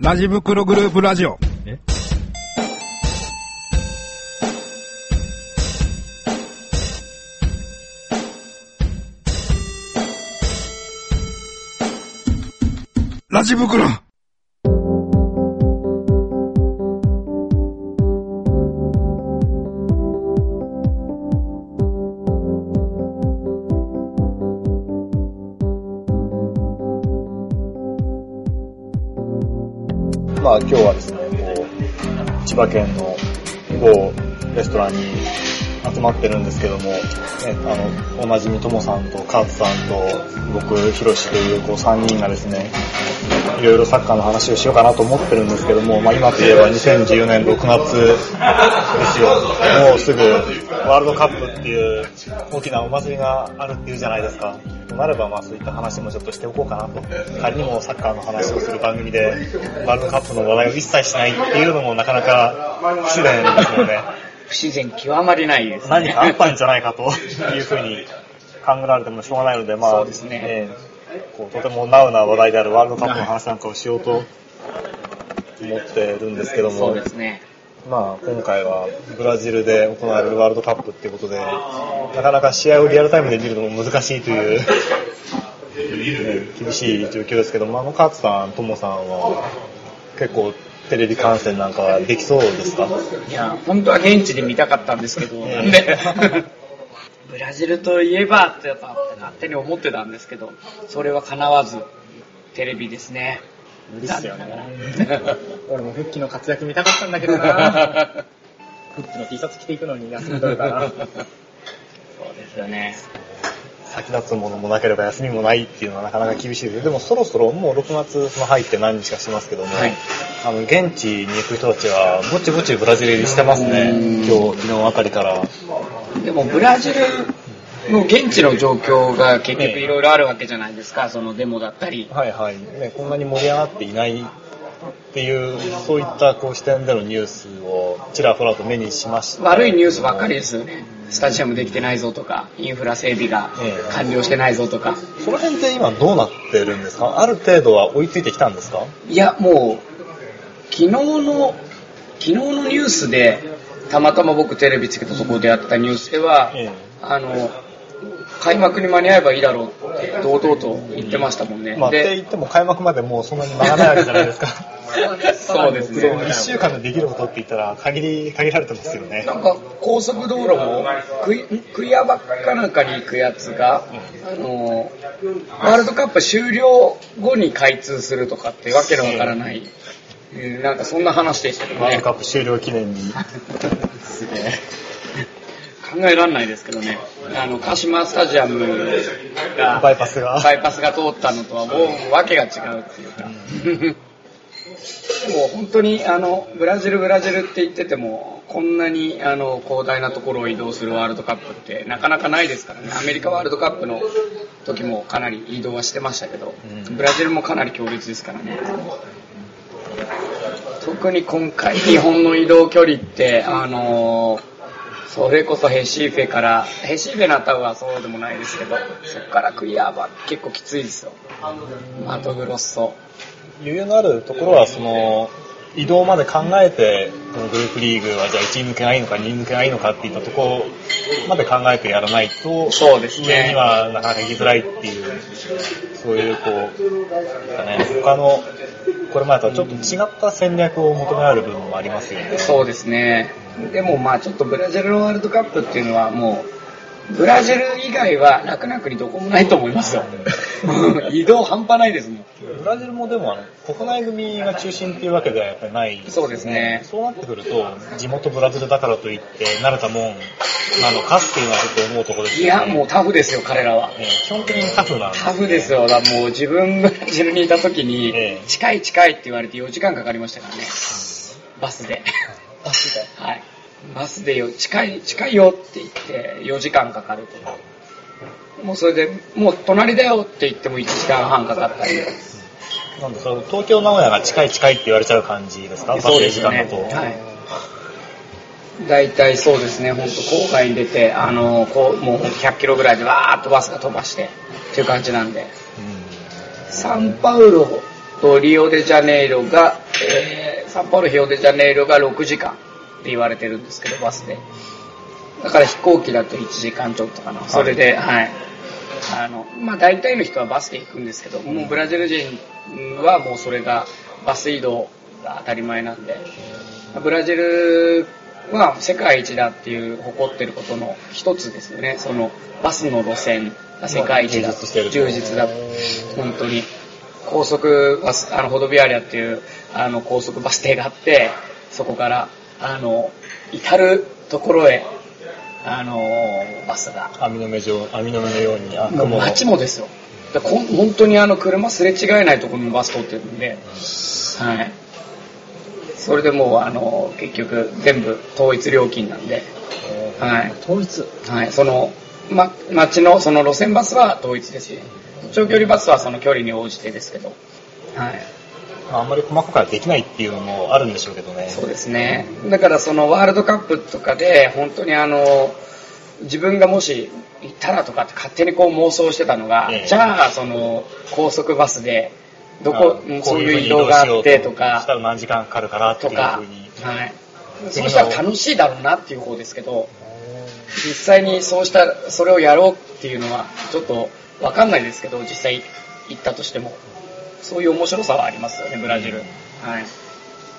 ラジ袋グループラジオ。え？ラジ袋。千葉県の某レストランに集まってるんですけども、ね、あの、おなじみともさんとカーツさんと僕、ヒロシというこう3人がですね、いろいろサッカーの話をしようかなと思ってるんですけども、まあ今といえば2014年6月ですよ。もうすぐワールドカップっていう大きなお祭りがあるっていうじゃないですか。となればまあそういった話もちょっとしておこうかなと。仮にもサッカーの話をする番組でワールドカップの話題を一切しないっていうのもなかなか不自然ですよね。不自然極まりないですね。何かあったんじゃないかというふうに考えられてもしょうがないので、まあ、そうですねえーこうとてもナウな話題であるワールドカップの話なんかをしようと思ってるんですけども、そうですね。まあ今回はブラジルで行われるワールドカップっていうことで、なかなか試合をリアルタイムで見るのも難しいという、ね厳しい状況ですけども、あのカーツさん、トモさんは結構テレビ観戦なんかはできそうですか？いや、本当は現地で見たかったんですけど、ええ。で。ブラジルといえばってやっぱ勝手に思ってたんですけど、それは叶わず、テレビですね。無理っすよね。俺もフッキーの活躍見たかったんだけどなフッキーの T シャツ着ていくのに休み取れたな。そうですよね。先立つものもなければ休みもないっていうのはなかなか厳しいですでもそろそろもう6月その入って何日かしてますけども、はいあの現地に行く人たちはぼちぼちブラジル入りしてますねうん今日昨日あたりからでもブラジルの現地の状況が結局いろいろあるわけじゃないですか、そのデモだったり。はいはい、ね、こんなに盛り上がっていないっていうそういったこう視点でのニュースをちらほらと目にしました。悪いニュースばっかりですよね。スタジアムできてないぞとか、インフラ整備がええ。完了してないぞとか。その辺って今どうなってるんですか？ある程度は追いついてきたんですか？いや、もう、昨日の、昨日のニュースで、たまたま僕テレビつけたところでやってたニュースでは、ええ。あの、開幕に間に合えばいいだろうって堂々と言ってましたもんね。まあ、ってで言っても開幕までもうそんなに間がないわけじゃないですか。そうですね。1週間でできることって言ったら限り、限られてますよね。なんか高速道路もクイクイアバッかなんかに行くやつが、あのワールドカップ終了後に開通するとかってわけのわからない、うんなんかそんな話でしたけどねワールドカップ終了記念に。すげえ。考えられないですけどね。あの鹿島スタジアムがバイパスが。バイパスが通ったのとはもう訳が違うっていうか、でも本当にあのブラジルブラジルって言っててもこんなにあの広大なところを移動するワールドカップってなかなかないですからね。アメリカワールドカップの時もかなり移動はしてましたけど、うん。ブラジルもかなり強烈ですからね。特に今回日本の移動距離ってあのそれこそヘシーフェからヘシーフェのタウはそうでもないですけどそこからクイアは結構きついですよマトグロッソ余裕のあるところは、その、移動まで考えて、このグループリーグはじゃあ1位抜けがいいのか2位抜けがいいのかっていったところまで考えてやらないと、そうですね上にはなかなか行きづらいっていう、そういうこう、かね、他の、これまでとはちょっと違った戦略を求められる部分もありますよね。そうですね。でもまあちょっとブラジルのワールドカップっていうのはもう、ブラジル以外は楽々にどこもないと思いますよ。移動半端ないですもん。ブラジルもでもあの国内組が中心っていうわけではやっぱりないですよそうですねそうなってくると地元ブラジルだからといって慣れたもんなのかっていうのはちょっと思うところですね。や、もうタフですよ、彼らは。えー基本的にタフなんでタフですよ。だからもう自分ブラジルにいた時にええ、近い近いって言われて4時間かかりましたからね。バスで。バスで。はい。バスでよ、近い、近いよって言って4時間かかると。もうそれで、もう隣だよって言っても1時間半かかったり。なんでその東京名古屋が近い近いって言われちゃう感じですかバスで。時間だと。はい。大体そうですね、本当郊外に出て、あの、こう、もう100キロぐらいでわーっとバスが飛ばして、っていう感じなんで。うんサンパウロとリオデジャネイロがえーサンパウロ、ヒオデジャネイロが6時間って言われてるんですけど、バスで。だから飛行機だと1時間ちょっとかな。それで、はい。あの、まあ大体の人はバスで行くんですけど、もうブラジル人はもうそれがバス移動が当たり前なんで、ブラジルは世界一だっていう誇ってることの一つですよね。そのバスの路線が世界一だ。充実だ。本当に。高速バス、あの、ホドビアリアっていう、あの、高速バス停があって、そこから、あの、至るところへ、あの、バスが網の目状、網の目のように、あ、もう街もですよ。だこん本当にあの車すれ違えないところにバス通ってるんで、はい。それでもうあの、結局全部統一料金なんで、はい。統一？はい。その、ま、街のその路線バスは統一ですし、長距離バスはその距離に応じてですけど、はい。まあ、あんまり細かくはできないっていうのもあるんでしょうけどね。そうですね。だからそのワールドカップとかで、本当にあの、自分がもし行ったらとかって勝手にこう妄想してたのが、ええじゃあその高速バスで、どこ、あそういう移動があってとかした、ら何時間かかるからっていうとか。はい。そうしたら楽しいだろうなっていう方ですけど、実際にそうした、それをやろうっていうのは、ちょっとわかんないですけど、実際行ったとしても、そういう面白さはありますよね、ブラジル。はい。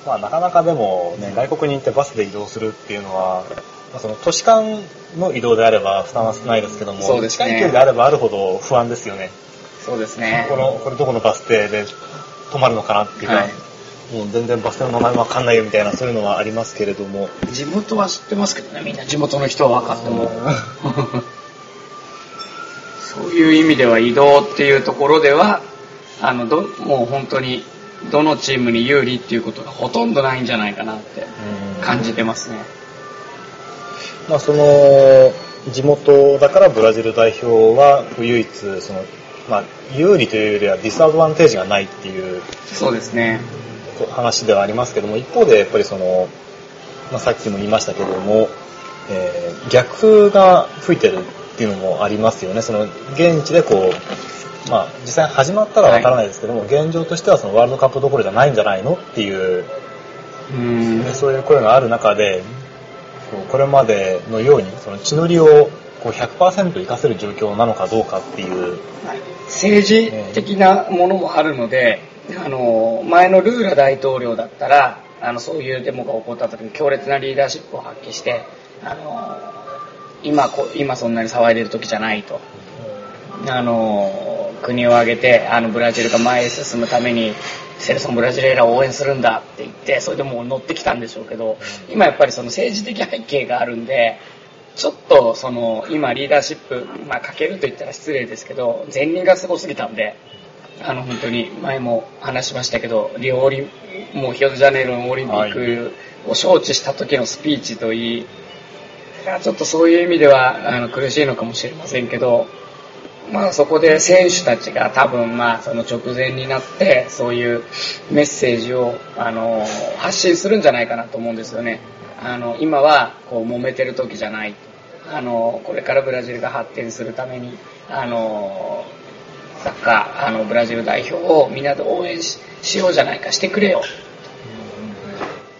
まあ、なかなかでもね、外国に行ってバスで移動するっていうのは、まあ、その都市間の移動であれば負担は少ないですけども、そうですね近い距離であればあるほど不安ですよね。そうですね。この、これどこのバス停で止まるのかなっていうか、はいもう全然バス停の名前わかんないよみたいな、そういうのはありますけれども、地元は知ってますけどね、みんな地元の人は分かっても。そういう意味では移動っていうところでは、あの、ど、もう本当に、どのチームに有利っていうことがほとんどないんじゃないかなって感じてますね。まあ、その地元だからブラジル代表は唯一その、まあ、有利というよりはディスアドバンテージがないっていうそうですね。話ではありますけども一方でやっぱりその、まあ、さっきも言いましたけども、えー逆風が吹いてるっていうのもありますよねその現地でこう、まあ、実際始まったらわからないですけども、現状としてはそのワールドカップどころじゃないんじゃないの？っていううん。でそういう声がある中でこれまでのようにその血のりをこう100%活かせる状況なのかどうかっていう政治的なものもあるので、あの、前のルーラ大統領だったら、あの、そういうデモが起こった時に強烈なリーダーシップを発揮して、あの、今こ、今そんなに騒いでる時じゃないと。あの、国を挙げて、あの、ブラジルが前へ進むために、セルソン・ブラジレイラを応援するんだって言って、それでもう乗ってきたんでしょうけど、今やっぱりその政治的背景があるんで、ちょっとその今リーダーシップ、まあかけると言ったら失礼ですけど、前任がすごすぎたんで、あの本当に前も話しましたけど、リオオリ、もうヒオデジャネイロのオリンピックを招致した時のスピーチといい、いちょっとそういう意味ではあの苦しいのかもしれませんけど、まあそこで選手たちが多分まあその直前になってそういうメッセージをあの発信するんじゃないかなと思うんですよね。あの今はこう揉めてる時じゃない。あのこれからブラジルが発展するためにあのサッカーあのブラジル代表をみんなで応援しようじゃないかしてくれよ。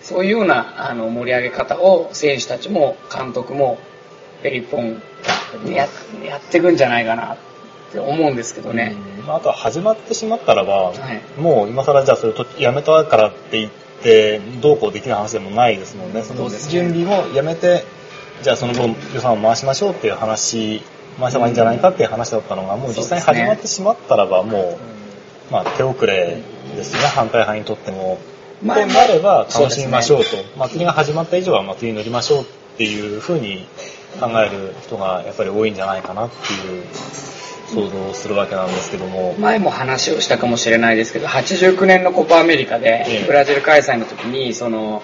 そういうようなあの盛り上げ方を選手たちも監督もペリポンややっていくんじゃないかなって思うんですけどね。まああとは始まってしまったらば、はい。もう今更じゃあそれとやめたからって言ってどうこうできない話でもないですもんね。その準備をやめてじゃあその分予算を回しましょうっていう話回した方がいいんじゃないかっていう話だったのがもう実際に始まってしまったらばもう、まあ、手遅れですね。反対派にとっても。まあとなれば楽しみましょうと。祭りが始まった以上は祭りに乗りましょうっていうふうに考える人がやっぱり多いんじゃないかなっていう想像をするわけなんですけども、前も話をしたかもしれないですけど、89年のコパアメリカでええ、ブラジル開催の時に、その、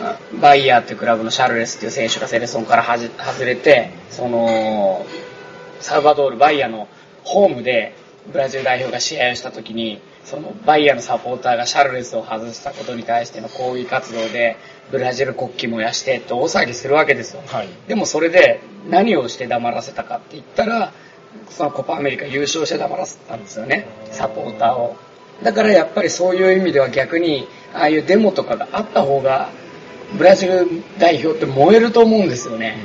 あバイヤーっていうクラブのシャルレスっていう選手がセレソンから外れて、その、サルバドール、バイヤーのホームでブラジル代表が試合をした時に、そのバイヤーのサポーターがシャルレスを外したことに対しての抗議活動で、ブラジル国旗燃やしてって大騒ぎするわけですよ。はいでもそれで何をして黙らせたかって言ったら、そのコパアメリカ優勝して黙らせたんですよね、サポーターを。だからやっぱりそういう意味では逆に、ああいうデモとかがあった方が、ブラジル代表って燃えると思うんですよね。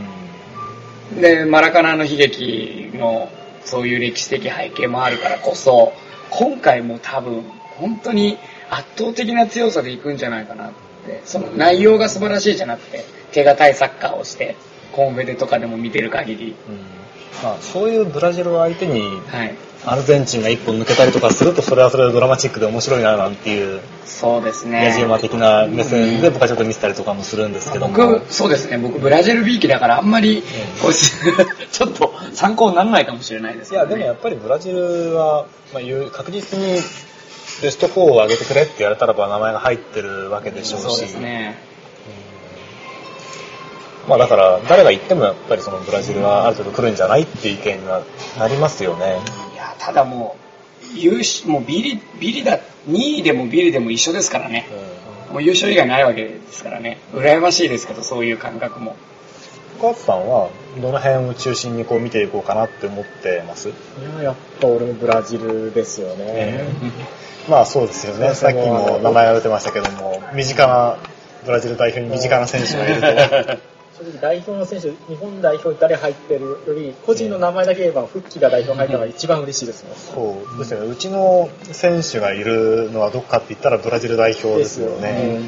で、マラカナの悲劇のそういう歴史的背景もあるからこそ、今回も多分、本当に圧倒的な強さでいくんじゃないかなって、その内容が素晴らしいじゃなくて、手堅いサッカーをして、コンフェデとかでも見てる限り、うん。まあ、そういうブラジルを相手にはい。アルゼンチンが一本抜けたりとかするとそれはそれでドラマチックで面白いななんていうそうですね。ヤジ馬的な目線で僕はちょっと見せたりとかもするんですけども、僕、そうですね、僕ブラジル B 期だからあんまり、こいつ、ちょっと参考にならないかもしれないですいやけど、ね。でもやっぱりブラジルは、まあ、いう確実にベスト4を上げてくれって言われたらば名前が入ってるわけでしょうしそうですね。まあだから誰が言ってもやっぱりそのブラジルはある程度来るんじゃないっていう意見にはなりますよね。いや、ただもう、優勝、もうビリ、ビリだ、2位でもビリでも一緒ですからね。もう優勝以外ないわけですからね。羨ましいですけど、そういう感覚も。深津さんはどの辺を中心にこう見ていこうかなって思ってます？いや、やっぱ俺もブラジルですよね。え まあそうですよね。さっきも名前が出てましたけども、身近な、ブラジル代表に身近な選手がいると。正直代表の選手、日本代表に誰入ってるより、個人の名前だけ言えば、復帰が代表に入ったのが一番嬉しいですもん。そうですよね。うちの選手がいるのはどっかって言ったらブラジル代表ですよね。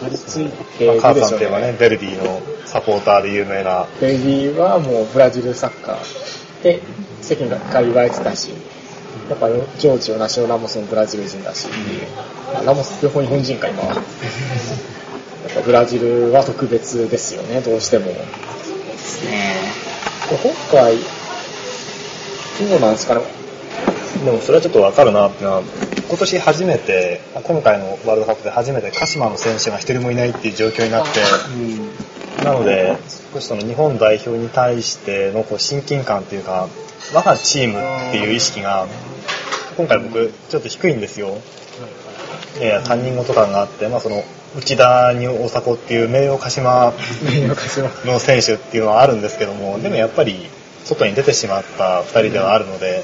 張り付いてまあ、る母でしょうね。さんといえばね、ベルディのサポーターで有名な。ベルディはもうブラジルサッカーで世間から言われてたし、やっぱジョージオナシオラモスもブラジル人だし、ラモス両方日本人か今は。ぱブラジルは特別ですよね、どうしても。ですね。今回、どうなんですかね？でもそれはちょっとわかるなっていうのは、今年初めて、今回のワールドカップで初めて鹿島の選手が一人もいないっていう状況になって、うん。なので、少しその日本代表に対してのこう親近感っていうか、我がチームっていう意識が、今回僕ちょっと低いんですよ。いやいや、担任事感があって、まあその、内田に大迫っていう名誉鹿島の選手っていうのはあるんですけども、でもやっぱり外に出てしまった二人ではあるので、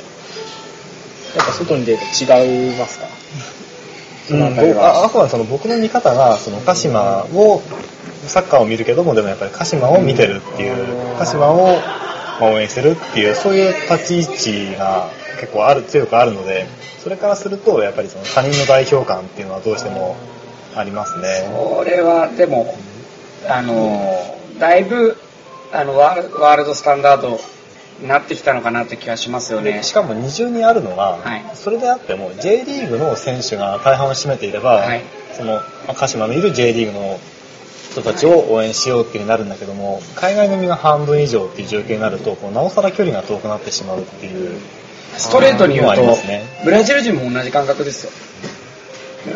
やっぱ外に出ると違いますか？うん、あああくまでその僕の見方がその鹿島をサッカーを見るけどもでもやっぱり鹿島を見てるっていう鹿島をまあ応援してるっていうそういう立ち位置が結構ある強くあるのでそれからするとやっぱりその他人の代表感っていうのはどうしてもありますね。これはでも、あの、だいぶ、あの、ワールドスタンダードになってきたのかなって気がしますよねで。しかも二重にあるのが、はいそれであっても J リーグの選手が大半を占めていれば、はいそのまあ鹿島のいる J リーグの人たちを応援しようっていう風になるんだけども海外組が半分以上っていう状況になるとこうなおさら距離が遠くなってしまうっていうストレートに言うと、ねブラジル人も同じ感覚ですよ。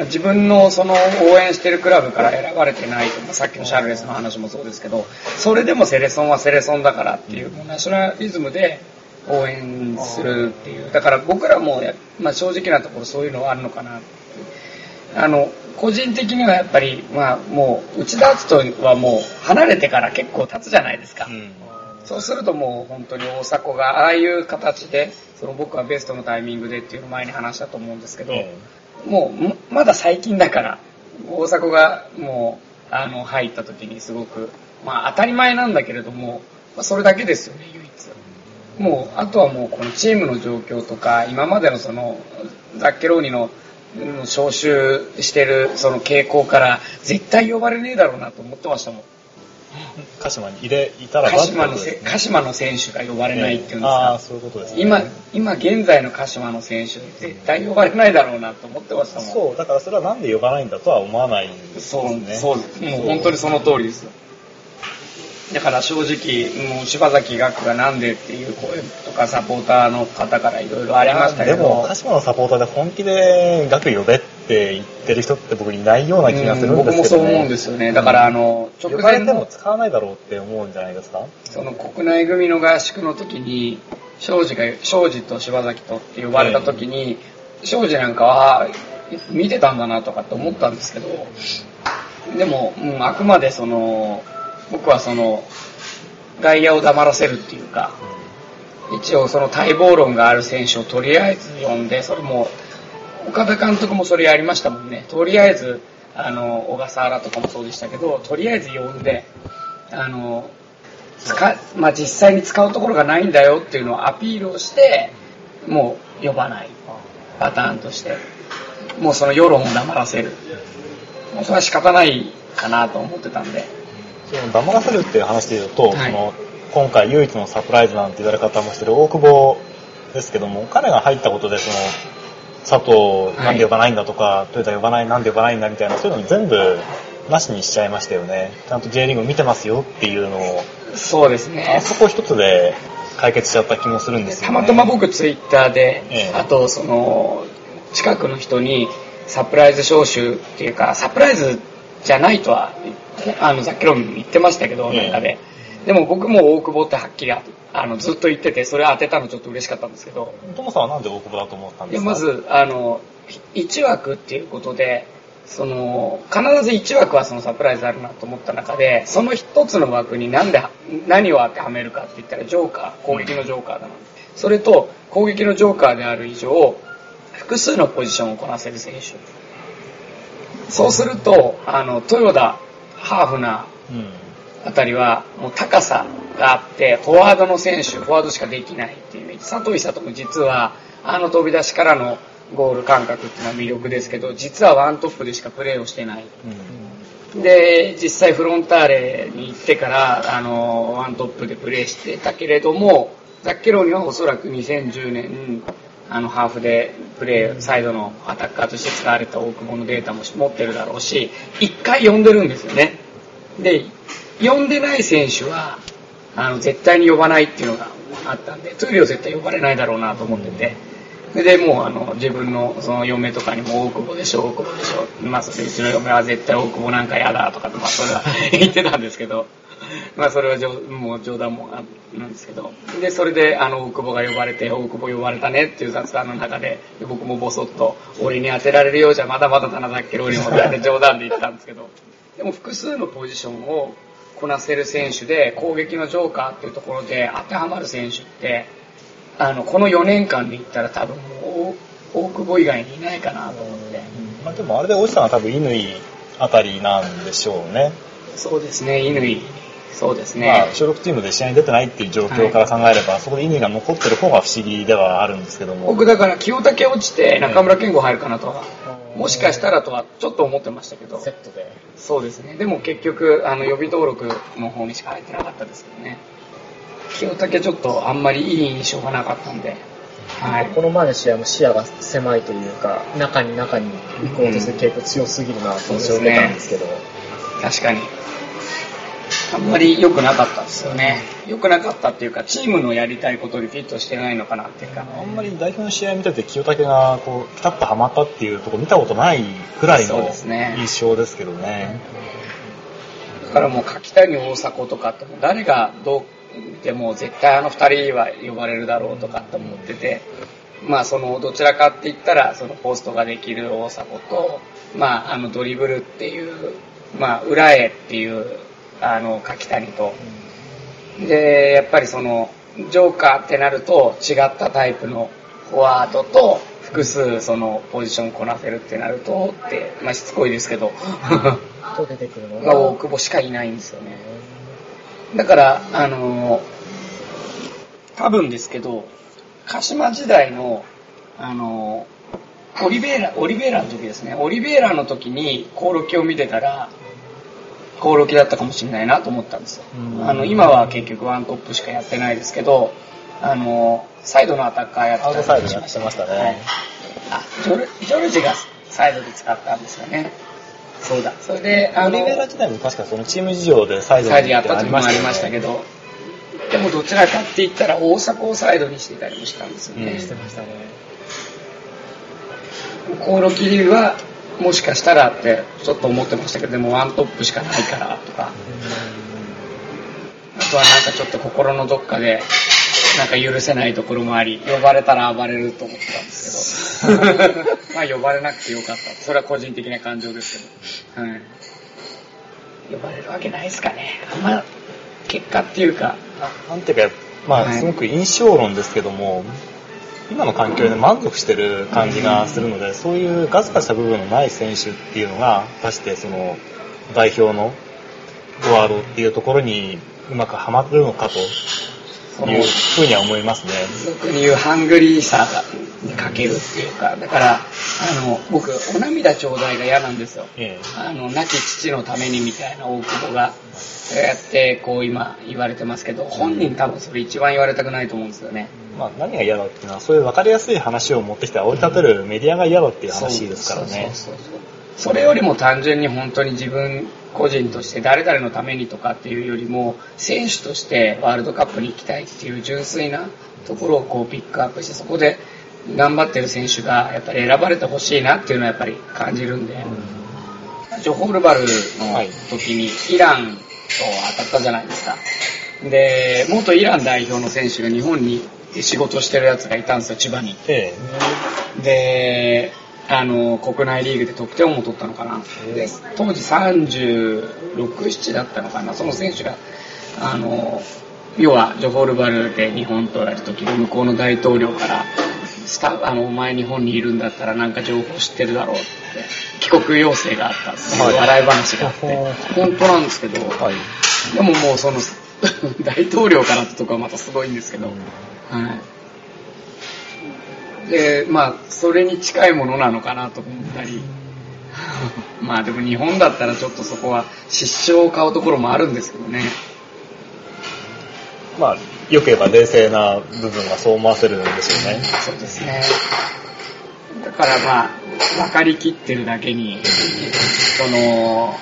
自分のその応援してるクラブから選ばれてないと、まあさっきのシャルレスの話もそうですけど、それでもセレソンはセレソンだからっていう、もうナショナリズムで応援するっていう。だから僕らもや、まあ、正直なところそういうのはあるのかなあの、個人的にはやっぱり、まあもう、内田篤人はもう離れてから結構経つじゃないですか。そうするともう本当に大迫がああいう形で、その僕はベストのタイミングでっていうのを前に話したと思うんですけど、えもうまだ最近だから、大迫がもうあの入った時にすごく、まあ当たり前なんだけれども、まあ、それだけですよね、唯一。もう、あとはもうこのチームの状況とか、今までのその、ザッケローニのうん招集してるその傾向から、絶対呼ばれねえだろうなと思ってましたもん。鹿島に入れいたらばね鹿島の選手が呼ばれないっていうんですかああー。そういうことですね今、今現在の鹿島の選手、絶対呼ばれないだろうなと思ってましたもん。そうだからそれはなんで呼ばないんだとは思わないんですそう、ねそうです。もう本当にその通りですよ。だから正直、もう柴崎岳がなんでっていう声とかサポーターの方からいろいろありましたけどでも、鹿島のサポーターで本気で学呼べって言ってる人って僕いないような気がするんですけど、ね。そう思うんですよね。だからあの、直前の、ても使わないだろうって思うんじゃないですか。その国内組の合宿の時に、庄司が、庄司と柴崎とって呼ばれた時に、庄司なんかは、あ見てたんだなとかって思ったんですけど、でも、うん、あくまでその、僕はその、外野を黙らせるっていうか、一応その待望論がある選手をとりあえず呼んで、それも、岡田監督もそれやりましたもんね。とりあえず、あの、小笠原とかもそうでしたけど、とりあえず呼んで、あの、使まあ、実際に使うところがないんだよっていうのをアピールをして、もう呼ばないパターンとして、もうその世論を黙らせる。もうそれは仕方ないかなと思ってたんで。その黙らせるっていう話で言うと、はいその今回唯一のサプライズなんて言われ方もしてる大久保ですけども、彼が入ったことでその佐藤なんで呼ばないんだとか、トヨタ呼ばないなんで呼ばないんだみたいなそういうの全部なしにしちゃいましたよね。ちゃんと J リーグを見てますよっていうのを、そうですあね。そこ一つで解決しちゃった気もするんですよね。たまたま僕ツイッターで、ええあとその近くの人にサプライズ招集っていうかサプライズじゃないとはあのザッケロン言ってましたけど、ええ中ででも僕も大久保ってはっきりああのずっと言っててそれ当てたのちょっと嬉しかったんですけど。トモさんはなんで大久保だと思ったんですか？ま、ずあの1枠っていうことでその必ず1枠はそのサプライズあるなと思った中でその一つの枠に何で何を当てはめるかって言ったらジョーカー攻撃のジョーカーだなそれと攻撃のジョーカーである以上複数のポジションをこなせる選手。そうするとあの豊田ハーフなうん。あたりはもう高さがあってフォワードの選手フォワードしかできないっていうイメージ佐藤久人も実はあの飛び出しからのゴール感覚っていうのは魅力ですけど実はワントップでしかプレーをしてない。うん。で実際フロンターレに行ってからあのワントップでプレーしてたけれどもザッケローニはおそらく2010年あのハーフでプレーサイドのアタッカーとして使われた大久保のデータも持ってるだろうし1回呼んでるんですよね。で呼んでない選手はあの絶対に呼ばないっていうのがあったんでトゥーリオ絶対呼ばれないだろうなと思っててででもうあの自分のその嫁とかにも大久保でしょ大久保でしょ。まあそれうちの嫁は絶対大久保なんか嫌だとかまあそれは 言ってたんですけど。まあそれはもう冗談もあなんですけど。でそれであの大久保が呼ばれて大久保呼ばれたねっていう雑談の中で僕もボソッと俺に当てられるようじゃまだまだだなだっけローリもって冗談で言ってたんですけど。でも複数のポジションをこなせる選手で攻撃のジョーカーっていうところで当てはまる選手ってあのこの4年間で言ったら多分もう大久保以外にいないかなと思ってまあでもあれで落ちたのは多分乾あたりなんでしょうね。そうですね乾。そうですね、まあ、所属チームで試合に出てないっていう状況から考えれば、そこで乾が残ってる方が不思議ではあるんですけども。僕だから清武落ちて中村健吾入るかなとは、もしかしたらとはちょっと思ってましたけど。セットで。そうですね。でも結局あの予備登録の方にしか入ってなかったですけどね。清武ちょっとあんまりいい印象がなかったんで。はい。この前の試合も視野が狭いというか、中に中に行こうとする傾向強すぎるなと印象を受けたんですけど、確かにあんまり良くなかったですよね。良くなかったっていうかチームのやりたいことにフィットしてないのかなっていうか。あんまり代表の試合見てて清武がこうピタッとはまったっていうところ見たことないくらいの印象ですけどね。だからもう柿谷大迫とかって誰がどうでも絶対あの2人は呼ばれるだろうとかって思っててまあそのどちらかって言ったらそのポストができる大迫とまああのドリブルっていうまあ裏へっていうあの柿谷とでやっぱりそのジョーカーってなると違ったタイプのフォワードと複数そのポジションこなせるってなるとってまあしつこいですけどと出てくるの？が大が、久保しかいないんですよね。だから、あのー多分ですけど、鹿島時代の、あのーオリベーラ、オリベーラの時ですね。オリベーラの時にコオロキを見てたら、コオロキだったかもしれないなと思ったんですよ。あの、今は結局ワントップしかやってないですけど、あのーサイドのアタッカーやってたりアウトサイドやってましたねはいあ、ジョルジョルジがサイドで使ったんですよね。そうだ。それで、あの、オリベラ時代も確かそのチーム事情でサイドサイドやった時もありまよしたけど、でもどちらかって言ったら大阪をサイドにしてたりもしたんですよね。うんしてましたね。コオロキはもしかしたらってちょっと思ってましたけど、でもワントップしかないからとか、あとはなんかちょっと心のどっかで、なんか許せないところもあり、呼ばれたら暴れると思ってたんですけど、まあ呼ばれなくてよかった。それは個人的な感情ですけど、はい。呼ばれるわけないですかね。あんま、結果っていうか、なんていうか、まあ、はいすごく印象論ですけども、今の環境で満足してる感じがするので、そういうガツガツした部分のない選手っていうのが、果たしてその代表のフォワードっていうところにうまくはまってるのかというふうには思いますね。俗に言うハングリーさにかけるっていうか、だから、あの、僕、お涙ちょうだいが嫌なんですよ。えあの、亡き父のためにみたいな大久保が、そうやってこう今言われてますけど、本人多分それ一番言われたくないと思うんですよね。えまあ、何が嫌だっていうのは、そういう分かりやすい話を持ってきて煽り立てるメディアが嫌だっていう話ですからね。それよりも単純に本当に自分個人として誰々のためにとかっていうよりも選手としてワールドカップに行きたいっていう純粋なところをこうピックアップしてそこで頑張ってる選手がやっぱり選ばれてほしいなっていうのはやっぱり感じるんで、ジョホールバルの時にイランと当たったじゃないですか。で、元イラン代表の選手が日本に仕事してるやつがいたんですよ、千葉に。えで、あの、国内リーグで得点王も取ったのかな。で、当時36、7だったのかな。その選手が、あの、要は、ジョホールバルで日本とやるときに向こうの大統領から、スタあの、お前日本にいるんだったらなんか情報知ってるだろうって、帰国要請があったっていうはい笑い話があって、本当なんですけど、えはい。でももうその、大統領からってとこはまたすごいんですけど、はい。で、まあ、それに近いものなのかなと思ったり、まあでも日本だったらちょっとそこは失笑を買うところもあるんですけどね。まあ、よく言えば冷静な部分がそう思わせるんですよね。そうですね。だからまあ、分かりきってるだけに、その、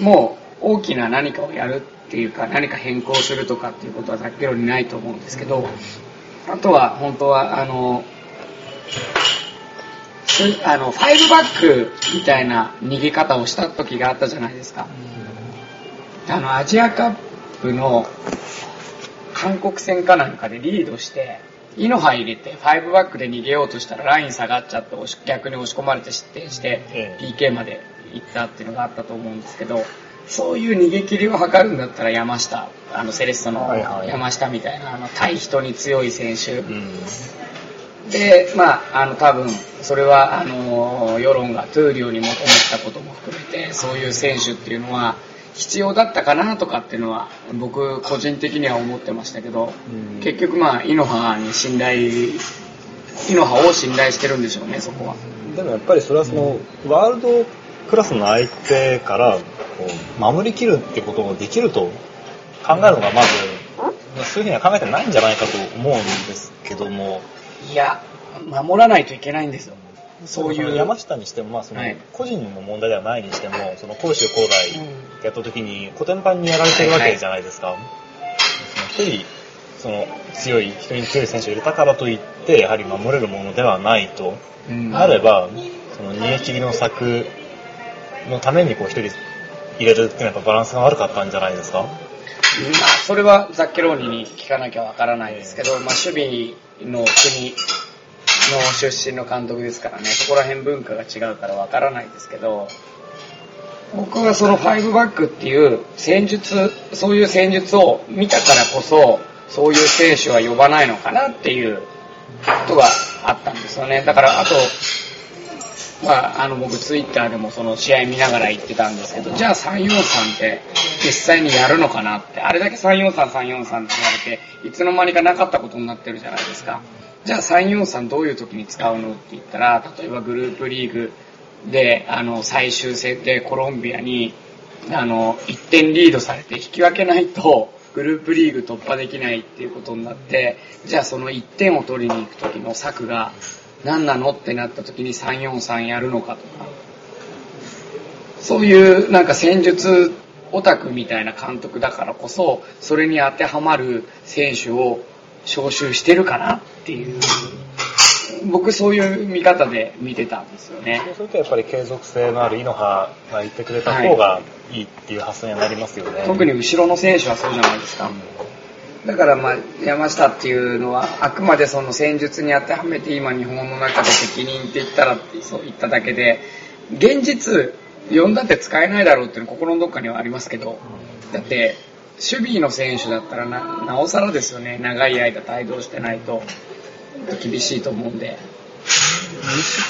もう大きな何かをやるっていうか、何か変更するとかっていうことはざっけろにないと思うんですけど、あとは本当は、あの、すあの、ファイブバックみたいな逃げ方をした時があったじゃないですか。あの、アジアカップの韓国戦かなんかでリードして、イノハ入れて、5バックで逃げようとしたらライン下がっちゃって逆に押し込まれて失点してえ、え PK まで行ったっていうのがあったと思うんですけど、そういう逃げ切りを図るんだったら山下、あのセレッソの山下みたいな、あの対人に強い選手、うん。で、まあ、あの、多分、それは、あの、世論がトゥーリオに求めたことも含めて、そういう選手っていうのは、必要だったかなとかっていうのは、僕、個人的には思ってましたけど、うん結局、まあ、イノハに信頼、イノハを信頼してるんでしょうね、そこは。でもやっぱりそれはその、ワールドクラスの相手からこう守りきるってことができると考えるのがまず、そういうふうには考えてないんじゃないかと思うんですけども、いや、守らないといけないんですよ。そういう。山下にしても、まあそのはい個人の問題ではないにしても、その甲州高大ってやった時に、コテンパンにやられてるわけじゃないですか。一人、その強い、一人に強い選手を入れたからといって、やはり守れるものではないと。うんあれば、その逃げ切りの策のためにこう一人入れるっていうのはやっぱバランスが悪かったんじゃないですかまあ、それはザッケローニに聞かなきゃわからないですけど、まあ、守備の国の出身の監督ですからね、そこら辺文化が違うからわからないですけど、僕はその5バックっていう戦術、そういう戦術を見たからこそ、そういう選手は呼ばないのかなっていうことがあったんですよね。だから、あと、まあ、あの僕ツイッターでもその試合見ながら言ってたんですけど、じゃあ343って実際にやるのかなって、あれだけ343、343って言われて、いつの間にかなかったことになってるじゃないですか。じゃあ343どういう時に使うのって言ったら、例えばグループリーグで、あの、最終戦でコロンビアに、あの、1点リードされて引き分けないと、グループリーグ突破できないっていうことになって、じゃあその1点を取りに行く時の策が何なの？ってなった時に343やるのかとか、そういうなんか戦術オタクみたいな監督だからこそ、それに当てはまる選手を招集してるかなっていう、僕そういう見方で見てたんですよね。そうするとやっぱり継続性のあるイノハが言ってくれた方がいいっていう発想にはなりますよね。特に後ろの選手はそうじゃないですか。だからまあ山下っていうのはあくまでその戦術に当てはめて今日本の中で責任って言ったらってそう言っただけで現実呼んだって使えないだろうっていうのは心のどっかにはありますけどだって守備の選手だったらななおさらですよね長い間帯同してないと厳しいと思うんで。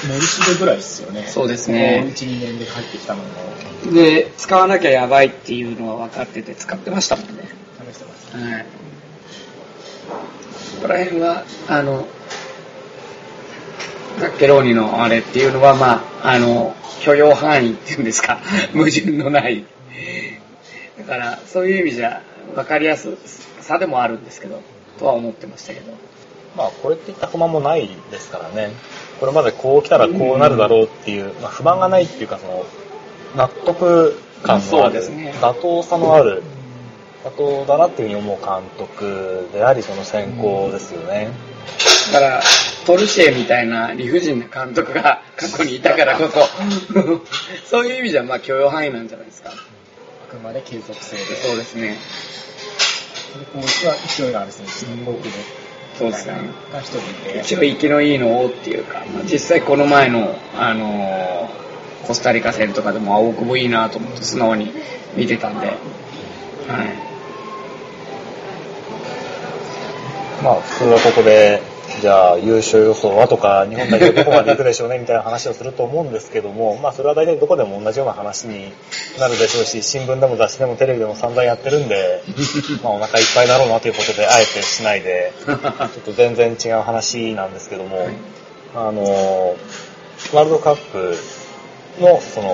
メルシドぐらいですよね。そうですね1、2年で入ってきたのもで、使わなきゃやばいっていうのは分かってて使ってましたもんね。試してます。はい。ここら辺は、あの、ザッケローニのあれっていうのは、まあ、あの、許容範囲っていうんですか、矛盾のない。だから、そういう意味じゃ、分かりやすさでもあるんですけど、とは思ってましたけど。まあ、これって言った不満もないですからね。これまでこう来たらこうなるだろうっていう、まあ、不満がないっていうか、その、納得感のそある、うですね妥当さのある、妥当だなっていうふうに思う監督であり、その選考ですよね。だから、ポルシェみたいな理不尽な監督が過去にいたからこそ、そういう意味じゃ、まあ許容範囲なんじゃないですか。あくまで継続性で。そうですね。でこうは勢いがある選手が多くで、そうですね。が一応、生きのいいのをっていうか、まあ、実際この前の、あのーコスタリカ戦とかでも、あ大久保いいなと思って素直に見てたんで、はい。まあ、普通はここで、じゃあ優勝予想はとか、日本代表 どこまで行くでしょうねみたいな話をすると思うんですけども、まあそれは大体どこでも同じような話になるでしょうし、新聞でも雑誌でもテレビでも散々やってるんで、まあお腹いっぱいだろうなということで、あえてしないで、ちょっと全然違う話なんですけども、あの、ワールドカップの、その、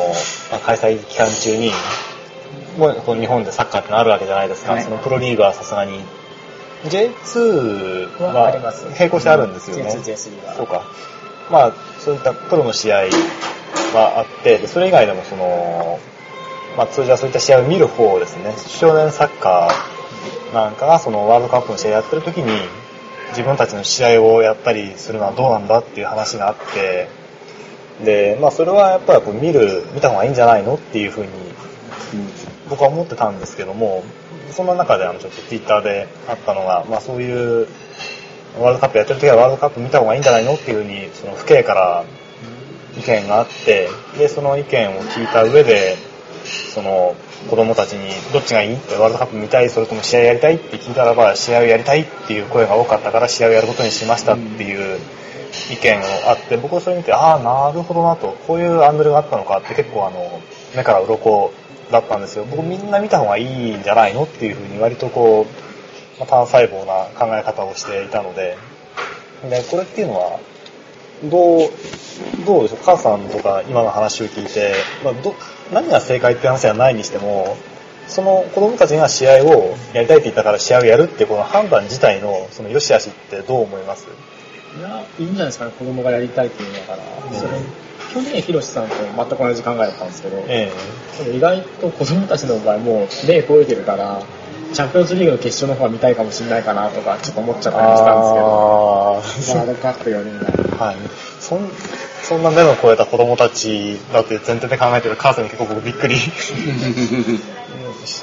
まあ開催期間中に、もうこの日本でサッカーってのあるわけじゃないですか。はいそのプロリーグはさすがに J2 はありはます並行してあるんですよね。J2 J3 はそうか。まあ、そういったプロの試合はあって、でそれ以外でもその、まあ通常はそういった試合を見る方ですね、少年サッカーなんかがそのワールドカップの試合やってる時に、自分たちの試合をやったりするのはどうなんだっていう話があって、で、まあそれはやっぱりこう見る、見た方がいいんじゃないのっていうふうに僕は思ってたんですけども、そんな中であのちょっと Twitter であったのが、まあそういう、ワールドカップやってる時はワールドカップ見た方がいいんじゃないのっていうふうに、その父兄から意見があって、で、その意見を聞いた上で、その子供たちにどっちがいいってワールドカップ見たいそれとも試合やりたいって聞いたらば試合をやりたいっていう声が多かったから試合をやることにしましたっていう意見があって僕はそれ見てああなるほどなとこういうアングルがあったのかって結構あの目から鱗だったんですよ。僕みんな見た方がいいんじゃないのっていうふうに割とこう、まあ、単細胞な考え方をしていたので。でこれっていうのはどう、どうでしょう、母さんとか今の話を聞いて、まあ、ど何が正解って話はないにしても、その子供たちが試合をやりたいって言ったから試合をやるっていうこの判断自体のその良し悪しってどう思います？いや、いいんじゃないですかね、子供がやりたいっていうのだから。それ、基本的にはヒロシさんと全く同じ考えだったんですけど、えでも意外と子供たちの場合もう目超えてるから、チャンピオンズリーグの決勝の方が見たいかもしれないかなとか、ちょっと思っちゃえったりしたんですけど、ワールドカップよりみたいな。はい。そん、そんな目の超えた子供たちだって前提で考えてる母さんに結構僕びっくりし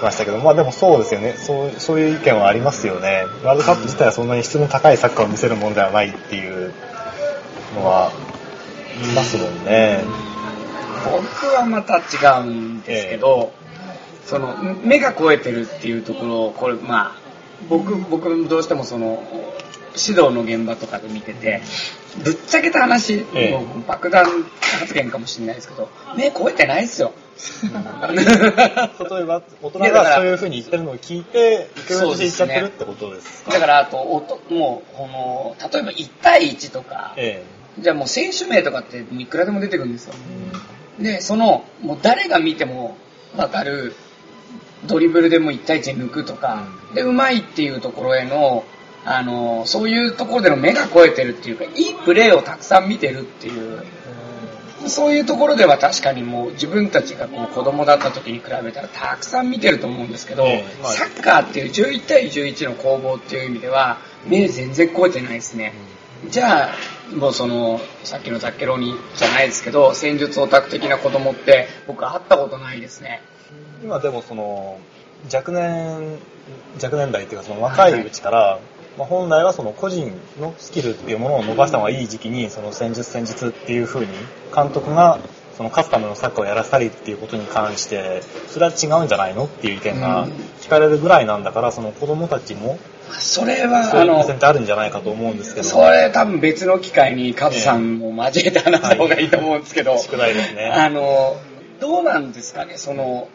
ましたけど、まあでもそうですよね。そう、そういう意見はありますよね。ワールドカップ自体はそんなに質の高いサッカーを見せるものではないっていうのは言いますもん。ね。僕はまた違うんですけど、その目が超えてるっていうところをこれまあ僕僕どうしてもその指導の現場とかで見ててぶっちゃけた話、ええ。もう爆弾発言かもしれないですけど目超えてないですよ。例えば、大人がそういう風に言ってるのを聞いて、受け入れとしちゃってるってことですか？だからあとおともうこの例えば1対1とか、えじゃあもう選手名とかっていくらでも出てくるんですよ。で、その、もう誰が見てもわかる、ドリブルでも1対1抜くとか、で、うまいっていうところへの、あの、そういうところでの目が超えてるっていうか、いいプレーをたくさん見てるっていう、そういうところでは確かにもう自分たちがこう子供だった時に比べたらたくさん見てると思うんですけど、サッカーっていう11対11の攻防っていう意味では、目全然超えてないですね。じゃあ、もうその、さっきのザッケロニじゃないですけど、戦術オタク的な子供って僕会ったことないですね。今でもその若年若年代っていうかその若いうちから、まあ、本来はその個人のスキルっていうものを伸ばした方がいい時期にその戦術戦術っていう風に監督がその勝つためのサッカーをやらせたりっていうことに関してそれは違うんじゃないのっていう意見がうん聞かれるぐらいなんだからその子供たちもそれは、そういうあの、あるんじゃないかと思うんですけど。それ多分別の機会にカズさんも交えて話した方がいいと思うんですけど、宿題ですね。あの、どうなんですかね、その、